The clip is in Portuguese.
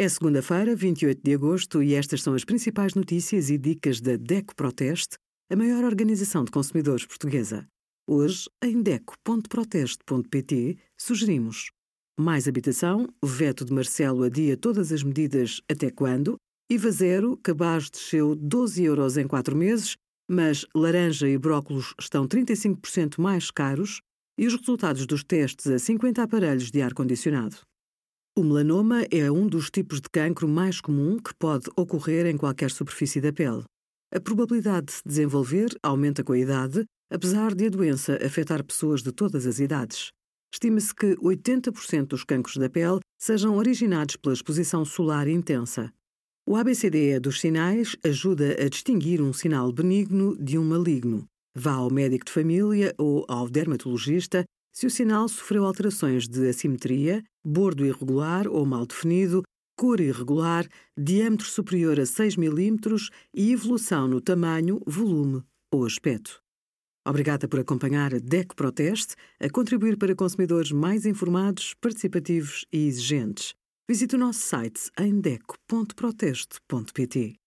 É segunda-feira, 28 de agosto, e estas são as principais notícias e dicas da DECO Proteste, a maior organização de consumidores portuguesa. Hoje, em DECO.proteste.pt, sugerimos mais habitação, veto de Marcelo adia todas as medidas até quando, IVA zero, cabaz desceu 12 euros em 4 meses, mas laranja e brócolos estão 35% mais caros e os resultados dos testes a 50 aparelhos de ar-condicionado. O melanoma é um dos tipos de cancro mais comum que pode ocorrer em qualquer superfície da pele. A probabilidade de se desenvolver aumenta com a idade, apesar de a doença afetar pessoas de todas as idades. Estima-se que 80% dos cancros da pele sejam originados pela exposição solar intensa. O ABCDE dos sinais ajuda a distinguir um sinal benigno de um maligno. Vá ao médico de família ou ao dermatologista se o sinal sofreu alterações de assimetria, bordo irregular ou mal definido, cor irregular, diâmetro superior a 6 mm e evolução no tamanho, volume ou aspecto. Obrigada por acompanhar a DECO Proteste a contribuir para consumidores mais informados, participativos e exigentes. Visite o nosso site em deco.proteste.pt.